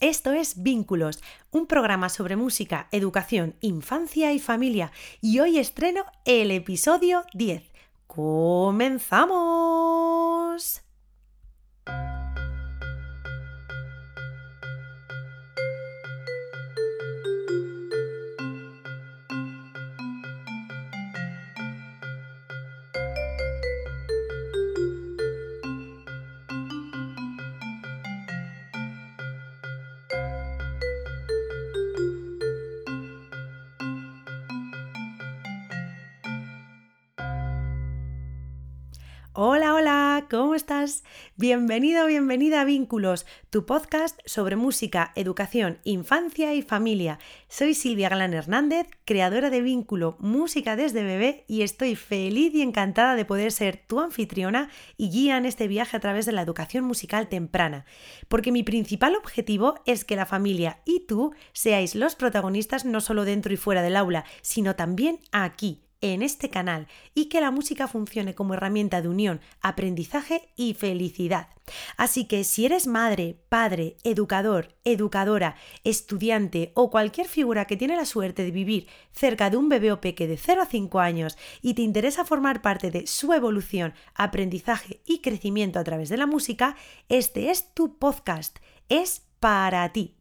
Esto es Vínculos, un programa sobre música, educación, infancia y familia. Y hoy estreno el episodio 10. ¡Comenzamos! Hola, hola, ¿cómo estás? Bienvenido, bienvenida a Vínculos, tu podcast sobre música, educación, infancia y familia. Soy Silvia Galán Hernández, creadora de Vínculo Música desde bebé y estoy feliz y encantada de poder ser tu anfitriona y guía en este viaje a través de la educación musical temprana, porque mi principal objetivo es que la familia y tú seáis los protagonistas no solo dentro y fuera del aula, sino también aquí en este canal y que la música funcione como herramienta de unión, aprendizaje y felicidad. Así que si eres madre, padre, educador, educadora, estudiante o cualquier figura que tiene la suerte de vivir cerca de un bebé o peque de 0 a 5 años y te interesa formar parte de su evolución, aprendizaje y crecimiento a través de la música, este es tu podcast. Es para ti.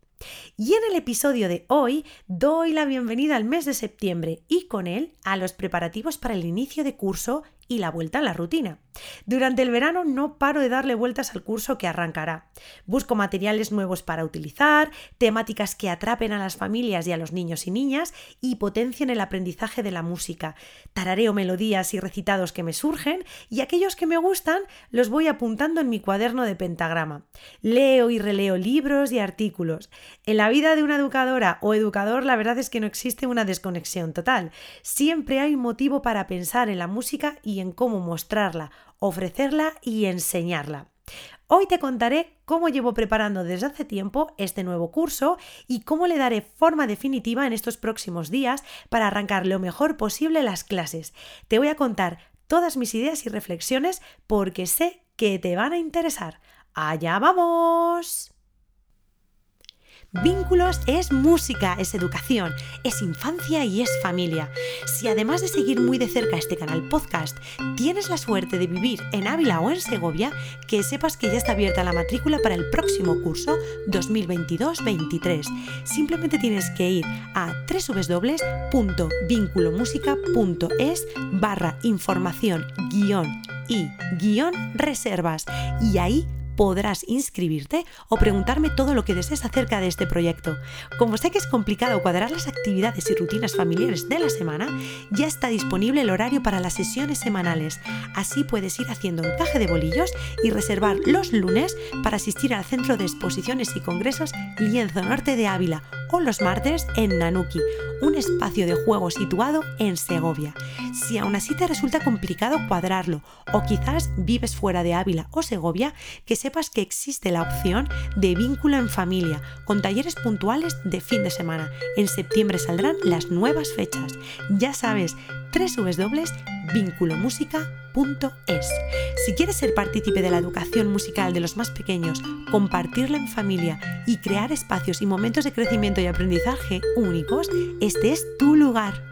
Y en el episodio de hoy doy la bienvenida al mes de septiembre y con él a los preparativos para el inicio de curso y la vuelta a la rutina. Durante el verano no paro de darle vueltas al curso que arrancará. Busco materiales nuevos para utilizar, temáticas que atrapen a las familias y a los niños y niñas y potencien el aprendizaje de la música. Tarareo melodías y recitados que me surgen y aquellos que me gustan los voy apuntando en mi cuaderno de pentagrama. Leo y releo libros y artículos. En la vida de una educadora o educador la verdad es que no existe una desconexión total. Siempre hay motivo para pensar en la música y cómo mostrarla, ofrecerla y enseñarla. Hoy te contaré cómo llevo preparando desde hace tiempo este nuevo curso y cómo le daré forma definitiva en estos próximos días para arrancar lo mejor posible las clases. Te voy a contar todas mis ideas y reflexiones porque sé que te van a interesar. ¡Allá vamos! Vínculos es música, es educación, es infancia y es familia. Si además de seguir muy de cerca este canal podcast, tienes la suerte de vivir en Ávila o en Segovia, que sepas que ya está abierta la matrícula para el próximo curso 2022-23. Simplemente tienes que ir a www.vinculomusica.es barra información guion y guion reservas y ahí podrás inscribirte o preguntarme todo lo que desees acerca de este proyecto. Como sé que es complicado cuadrar las actividades y rutinas familiares de la semana, ya está disponible el horario para las sesiones semanales. Así puedes ir haciendo encaje de bolillos y reservar los lunes para asistir al Centro de Exposiciones y Congresos Lienzo Norte de Ávila o los martes en Nanuki, un espacio de juego situado en Segovia. Si aún así te resulta complicado cuadrarlo o quizás vives fuera de Ávila o Segovia, que sepas que existe la opción de vínculo en familia con talleres puntuales de fin de semana. En septiembre saldrán las nuevas fechas. Ya sabes, www.vinculomúsica.es. Si quieres ser partícipe de la educación musical de los más pequeños, compartirla en familia y crear espacios y momentos de crecimiento y aprendizaje únicos, este es tu lugar.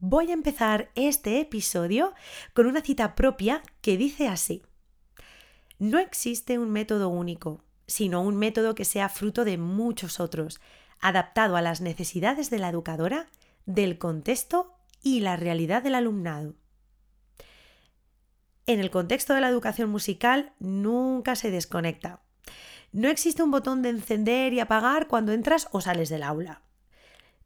Voy a empezar este episodio con una cita propia que dice así. No existe un método único, sino un método que sea fruto de muchos otros, adaptado a las necesidades de la educadora, del contexto y la realidad del alumnado. En el contexto de la educación musical nunca se desconecta. No existe un botón de encender y apagar cuando entras o sales del aula.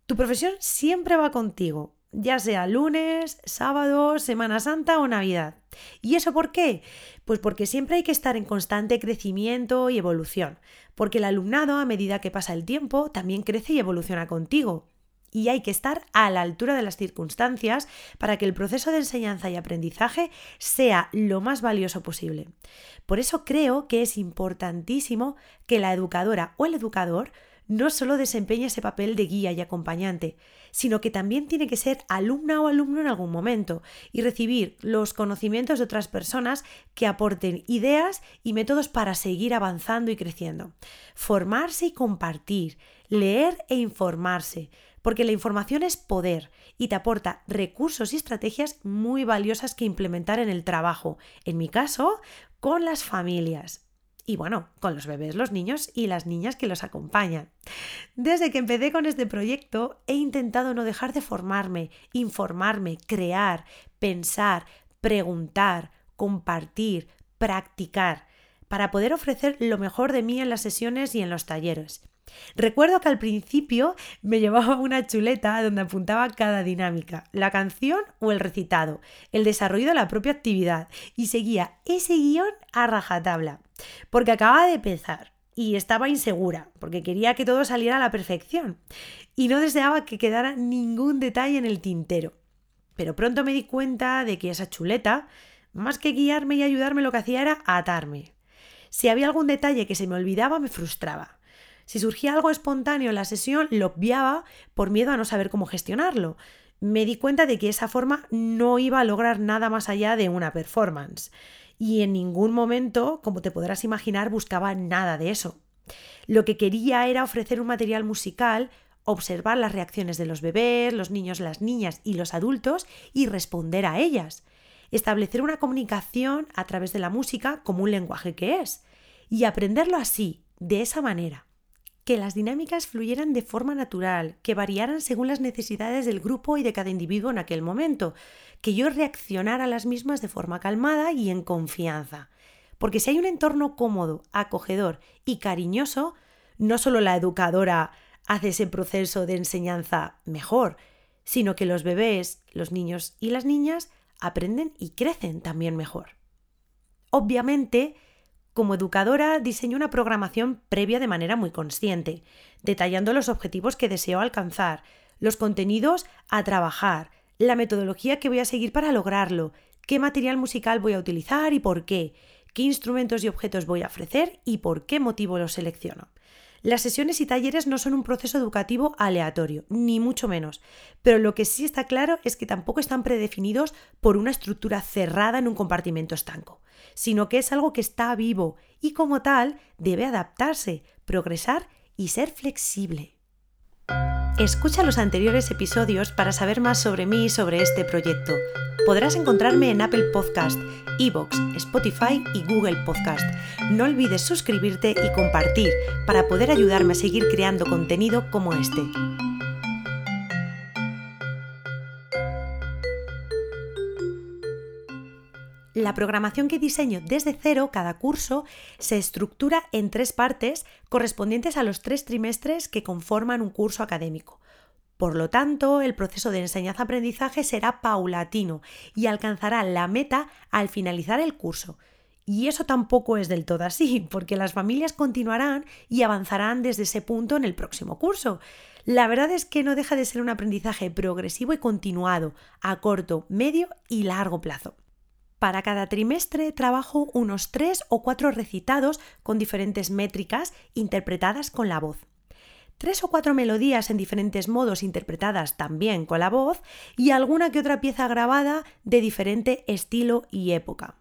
Tu profesión siempre va contigo, ya sea lunes, sábado, Semana Santa o Navidad. ¿Y eso por qué? Pues porque siempre hay que estar en constante crecimiento y evolución, porque el alumnado a medida que pasa el tiempo también crece y evoluciona contigo. Y hay que estar a la altura de las circunstancias para que el proceso de enseñanza y aprendizaje sea lo más valioso posible. Por eso creo que es importantísimo que la educadora o el educador no solo desempeña ese papel de guía y acompañante, sino que también tiene que ser alumna o alumno en algún momento y recibir los conocimientos de otras personas que aporten ideas y métodos para seguir avanzando y creciendo. Formarse y compartir, leer e informarse, porque la información es poder y te aporta recursos y estrategias muy valiosas que implementar en el trabajo, en mi caso, con las familias. Y bueno, con los bebés, los niños y las niñas que los acompañan. Desde que empecé con este proyecto he intentado no dejar de formarme, informarme, crear, pensar, preguntar, compartir, practicar, para poder ofrecer lo mejor de mí en las sesiones y en los talleres. Recuerdo que al principio me llevaba una chuleta donde apuntaba cada dinámica, la canción o el recitado, el desarrollo de la propia actividad y seguía ese guion a rajatabla, porque acababa de empezar y estaba insegura, porque quería que todo saliera a la perfección y no deseaba que quedara ningún detalle en el tintero. Pero pronto me di cuenta de que esa chuleta, más que guiarme y ayudarme, lo que hacía era atarme. Si había algún detalle que se me olvidaba, me frustraba. Si surgía algo espontáneo en la sesión, lo obviaba por miedo a no saber cómo gestionarlo. Me di cuenta de que esa forma no iba a lograr nada más allá de una performance. Y en ningún momento, como te podrás imaginar, buscaba nada de eso. Lo que quería era ofrecer un material musical, observar las reacciones de los bebés, los niños, las niñas y los adultos y responder a ellas. Establecer una comunicación a través de la música como un lenguaje que es. Y aprenderlo así, de esa manera que las dinámicas fluyeran de forma natural, que variaran según las necesidades del grupo y de cada individuo en aquel momento, que yo reaccionara a las mismas de forma calmada y en confianza. Porque si hay un entorno cómodo, acogedor y cariñoso, no solo la educadora hace ese proceso de enseñanza mejor, sino que los bebés, los niños y las niñas aprenden y crecen también mejor. Obviamente, como educadora diseño una programación previa de manera muy consciente, detallando los objetivos que deseo alcanzar, los contenidos a trabajar, la metodología que voy a seguir para lograrlo, qué material musical voy a utilizar y por qué, qué instrumentos y objetos voy a ofrecer y por qué motivo los selecciono. Las sesiones y talleres no son un proceso educativo aleatorio, ni mucho menos, pero lo que sí está claro es que tampoco están predefinidos por una estructura cerrada en un compartimento estanco, sino que es algo que está vivo y como tal debe adaptarse, progresar y ser flexible. Escucha los anteriores episodios para saber más sobre mí y sobre este proyecto. Podrás encontrarme en Apple Podcast, Evox, Spotify y Google Podcast. No olvides suscribirte y compartir para poder ayudarme a seguir creando contenido como este. La programación que diseño desde cero, cada curso, se estructura en tres partes correspondientes a los tres trimestres que conforman un curso académico. Por lo tanto, el proceso de enseñanza-aprendizaje será paulatino y alcanzará la meta al finalizar el curso. Y eso tampoco es del todo así, porque las familias continuarán y avanzarán desde ese punto en el próximo curso. La verdad es que no deja de ser un aprendizaje progresivo y continuado, a corto, medio y largo plazo. Para cada trimestre trabajo unos tres o cuatro recitados con diferentes métricas interpretadas con la voz. Tres o cuatro melodías en diferentes modos interpretadas también con la voz y alguna que otra pieza grabada de diferente estilo y época.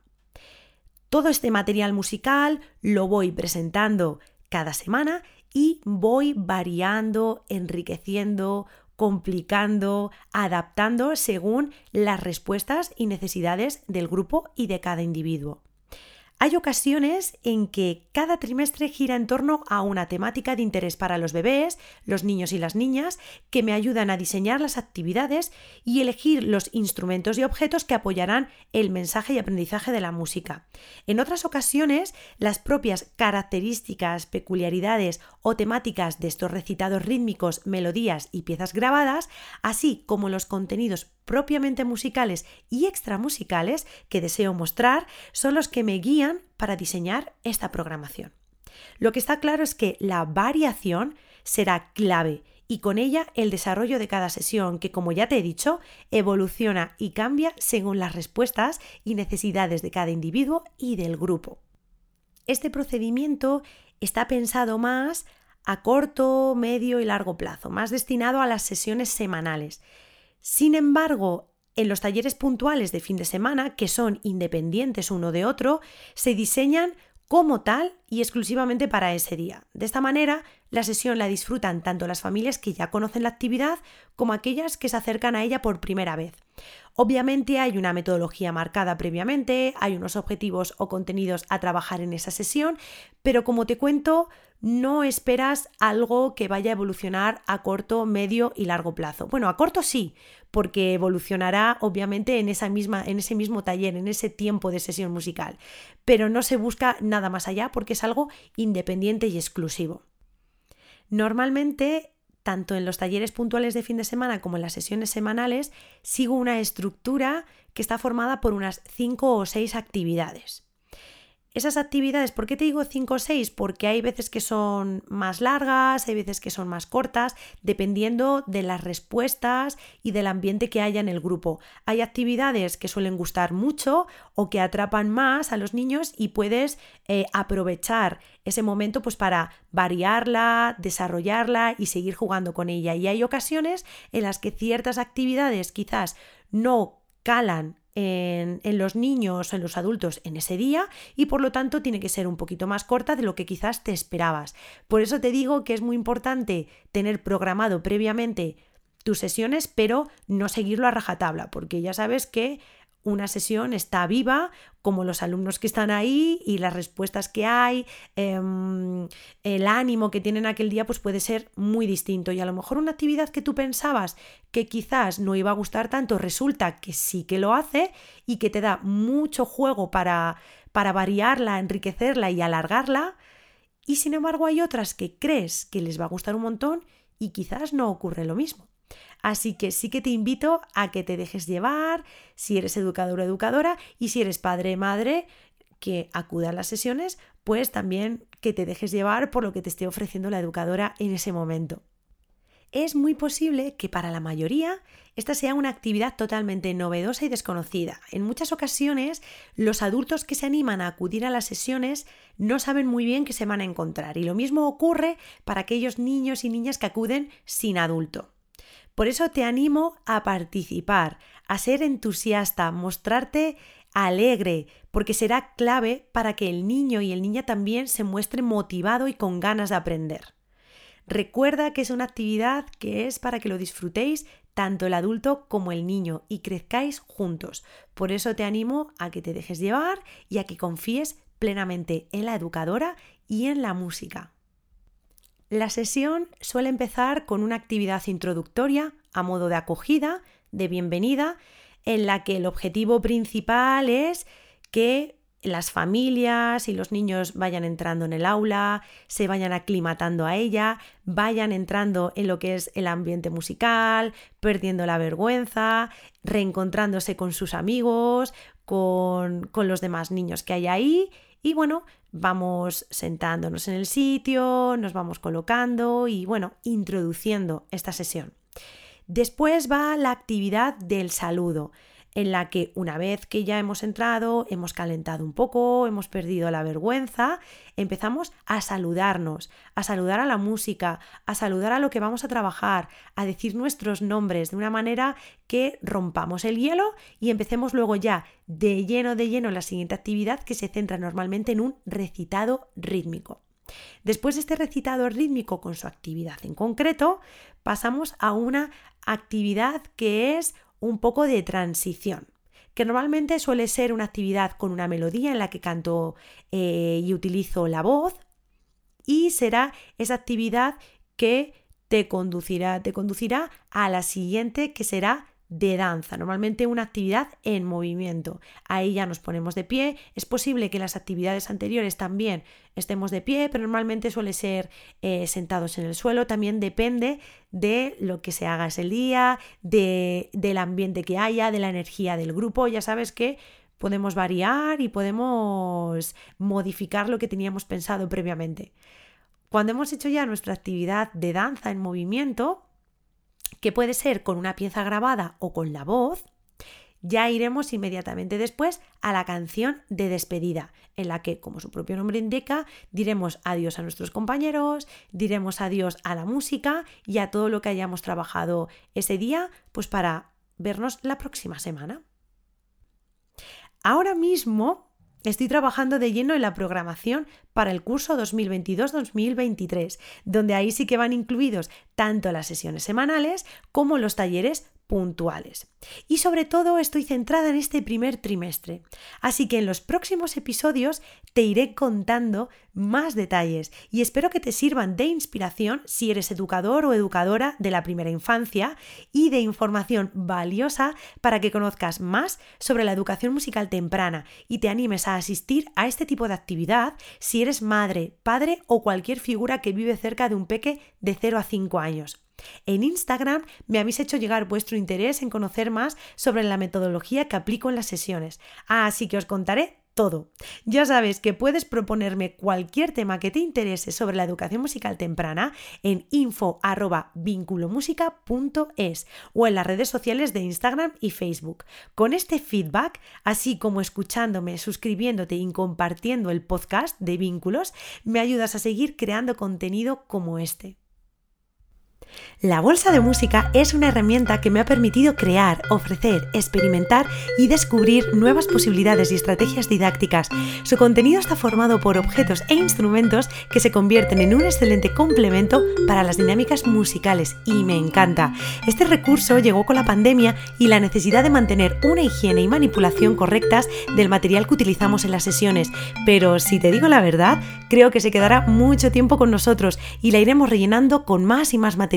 Todo este material musical lo voy presentando cada semana y voy variando, enriqueciendo, complicando, adaptando según las respuestas y necesidades del grupo y de cada individuo. Hay ocasiones en que cada trimestre gira en torno a una temática de interés para los bebés, los niños y las niñas, que me ayudan a diseñar las actividades y elegir los instrumentos y objetos que apoyarán el mensaje y aprendizaje de la música. En otras ocasiones, las propias características, peculiaridades o temáticas de estos recitados rítmicos, melodías y piezas grabadas, así como los contenidos propiamente musicales y extramusicales que deseo mostrar son los que me guían para diseñar esta programación. Lo que está claro es que la variación será clave y con ella el desarrollo de cada sesión que, como ya te he dicho, evoluciona y cambia según las respuestas y necesidades de cada individuo y del grupo. Este procedimiento está pensado más a corto, medio y largo plazo, más destinado a las sesiones semanales. Sin embargo, en los talleres puntuales de fin de semana, que son independientes uno de otro, se diseñan como tal y exclusivamente para ese día. De esta manera, la sesión la disfrutan tanto las familias que ya conocen la actividad como aquellas que se acercan a ella por primera vez. Obviamente hay una metodología marcada previamente, hay unos objetivos o contenidos a trabajar en esa sesión, pero como te cuento, no esperas algo que vaya a evolucionar a corto, medio y largo plazo. Bueno, a corto sí, porque evolucionará obviamente en, esa misma, en ese mismo taller, en ese tiempo de sesión musical, pero no se busca nada más allá porque es algo independiente y exclusivo. Normalmente, tanto en los talleres puntuales de fin de semana como en las sesiones semanales, sigo una estructura que está formada por unas 5 o 6 actividades. Esas actividades, ¿por qué te digo 5 o 6? Porque hay veces que son más largas, hay veces que son más cortas, dependiendo de las respuestas y del ambiente que haya en el grupo. Hay actividades que suelen gustar mucho o que atrapan más a los niños y puedes eh, aprovechar ese momento pues para variarla, desarrollarla y seguir jugando con ella. Y hay ocasiones en las que ciertas actividades quizás no calan en, los niños o en los adultos en ese día y por lo tanto tiene que ser un poquito más corta de lo que quizás te esperabas. Por eso te digo que es muy importante tener programado previamente tus sesiones, pero no seguirlo a rajatabla, porque ya sabes que una sesión está viva, como los alumnos que están ahí y las respuestas que hay, em, el ánimo que tienen aquel día, pues puede ser muy distinto. Y a lo mejor una actividad que tú pensabas que quizás no iba a gustar tanto, resulta que sí que lo hace y que te da mucho juego para, para variarla, enriquecerla y alargarla. Y sin embargo hay otras que crees que les va a gustar un montón y quizás no ocurre lo mismo. Así que sí que te invito a que te dejes llevar, si eres educador o educadora, y si eres padre o madre, que acuda a las sesiones, pues también que te dejes llevar por lo que te esté ofreciendo la educadora en ese momento. Es muy posible que para la mayoría esta sea una actividad totalmente novedosa y desconocida. En muchas ocasiones los adultos que se animan a acudir a las sesiones no saben muy bien qué se van a encontrar y lo mismo ocurre para aquellos niños y niñas que acuden sin adulto. Por eso te animo a participar, a ser entusiasta, mostrarte alegre, porque será clave para que el niño y el niña también se muestre motivado y con ganas de aprender. Recuerda que es una actividad que es para que lo disfrutéis tanto el adulto como el niño y crezcáis juntos. Por eso te animo a que te dejes llevar y a que confíes plenamente en la educadora y en la música. La sesión suele empezar con una actividad introductoria a modo de acogida, de bienvenida, en la que el objetivo principal es que las familias y los niños vayan entrando en el aula, se vayan aclimatando a ella, vayan entrando en lo que es el ambiente musical, perdiendo la vergüenza, reencontrándose con sus amigos, con, con los demás niños que hay ahí y bueno, vamos sentándonos en el sitio, nos vamos colocando y bueno, introduciendo esta sesión. Después va la actividad del saludo en la que una vez que ya hemos entrado, hemos calentado un poco, hemos perdido la vergüenza, empezamos a saludarnos, a saludar a la música, a saludar a lo que vamos a trabajar, a decir nuestros nombres de una manera que rompamos el hielo y empecemos luego ya de lleno de lleno la siguiente actividad que se centra normalmente en un recitado rítmico. Después de este recitado rítmico con su actividad en concreto, pasamos a una actividad que es un poco de transición, que normalmente suele ser una actividad con una melodía en la que canto eh, y utilizo la voz y será esa actividad que te conducirá, te conducirá a la siguiente que será de danza, normalmente una actividad en movimiento. Ahí ya nos ponemos de pie. Es posible que las actividades anteriores también estemos de pie, pero normalmente suele ser eh, sentados en el suelo. También depende de lo que se haga ese día, de, del ambiente que haya, de la energía del grupo. Ya sabes que podemos variar y podemos modificar lo que teníamos pensado previamente. Cuando hemos hecho ya nuestra actividad de danza en movimiento, que puede ser con una pieza grabada o con la voz, ya iremos inmediatamente después a la canción de despedida, en la que, como su propio nombre indica, diremos adiós a nuestros compañeros, diremos adiós a la música y a todo lo que hayamos trabajado ese día, pues para vernos la próxima semana. Ahora mismo Estoy trabajando de lleno en la programación para el curso 2022-2023, donde ahí sí que van incluidos tanto las sesiones semanales como los talleres puntuales. Y sobre todo estoy centrada en este primer trimestre. Así que en los próximos episodios te iré contando más detalles y espero que te sirvan de inspiración si eres educador o educadora de la primera infancia y de información valiosa para que conozcas más sobre la educación musical temprana y te animes a asistir a este tipo de actividad si eres madre, padre o cualquier figura que vive cerca de un peque de 0 a 5 años. En Instagram me habéis hecho llegar vuestro interés en conocer más sobre la metodología que aplico en las sesiones, así que os contaré todo. Ya sabes que puedes proponerme cualquier tema que te interese sobre la educación musical temprana en info@vinculomusica.es o en las redes sociales de Instagram y Facebook. Con este feedback, así como escuchándome, suscribiéndote y compartiendo el podcast de Vínculos, me ayudas a seguir creando contenido como este. La bolsa de música es una herramienta que me ha permitido crear, ofrecer, experimentar y descubrir nuevas posibilidades y estrategias didácticas. Su contenido está formado por objetos e instrumentos que se convierten en un excelente complemento para las dinámicas musicales y me encanta. Este recurso llegó con la pandemia y la necesidad de mantener una higiene y manipulación correctas del material que utilizamos en las sesiones, pero si te digo la verdad, creo que se quedará mucho tiempo con nosotros y la iremos rellenando con más y más material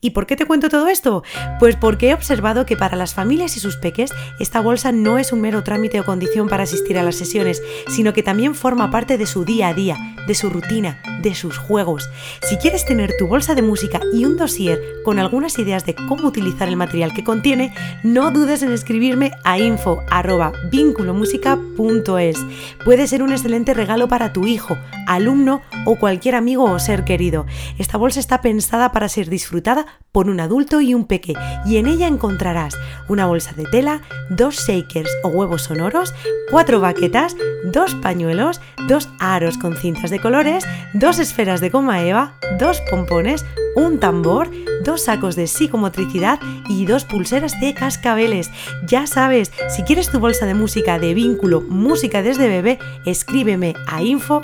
¿Y por qué te cuento todo esto? Pues porque he observado que para las familias y sus peques esta bolsa no es un mero trámite o condición para asistir a las sesiones, sino que también forma parte de su día a día, de su rutina, de sus juegos. Si quieres tener tu bolsa de música y un dossier con algunas ideas de cómo utilizar el material que contiene, no dudes en escribirme a info@vinculomusica.es. Puede ser un excelente regalo para tu hijo, alumno o cualquier amigo o ser querido. Esta bolsa está pensada para ser disfrutada por un adulto y un peque y en ella encontrarás una bolsa de tela, dos shakers o huevos sonoros, cuatro baquetas, dos pañuelos, dos aros con cintas de colores, dos esferas de goma eva, dos pompones, un tambor, dos sacos de psicomotricidad y dos pulseras de cascabeles. Ya sabes, si quieres tu bolsa de música de vínculo Música desde bebé, escríbeme a info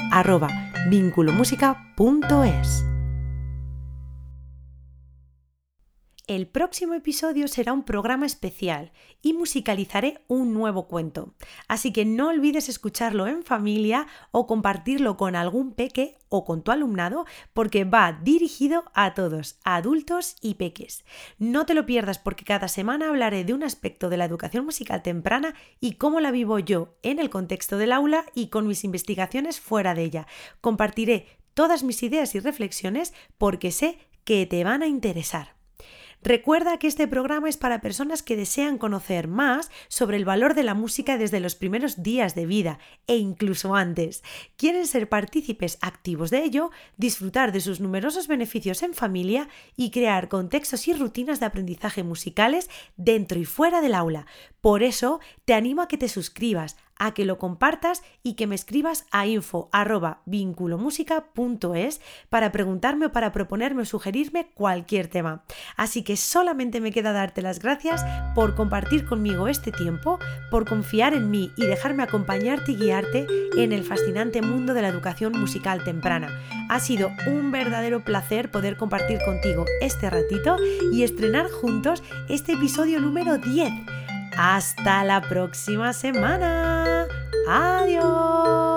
El próximo episodio será un programa especial y musicalizaré un nuevo cuento. Así que no olvides escucharlo en familia o compartirlo con algún peque o con tu alumnado porque va dirigido a todos, adultos y peques. No te lo pierdas porque cada semana hablaré de un aspecto de la educación musical temprana y cómo la vivo yo en el contexto del aula y con mis investigaciones fuera de ella. Compartiré todas mis ideas y reflexiones porque sé que te van a interesar. Recuerda que este programa es para personas que desean conocer más sobre el valor de la música desde los primeros días de vida e incluso antes. Quieren ser partícipes activos de ello, disfrutar de sus numerosos beneficios en familia y crear contextos y rutinas de aprendizaje musicales dentro y fuera del aula. Por eso te animo a que te suscribas, a que lo compartas y que me escribas a info para preguntarme o para proponerme o sugerirme cualquier tema. Así que solamente me queda darte las gracias por compartir conmigo este tiempo, por confiar en mí y dejarme acompañarte y guiarte en el fascinante mundo de la educación musical temprana. Ha sido un verdadero placer poder compartir contigo este ratito y estrenar juntos este episodio número 10. Hasta la próxima semana. Adiós.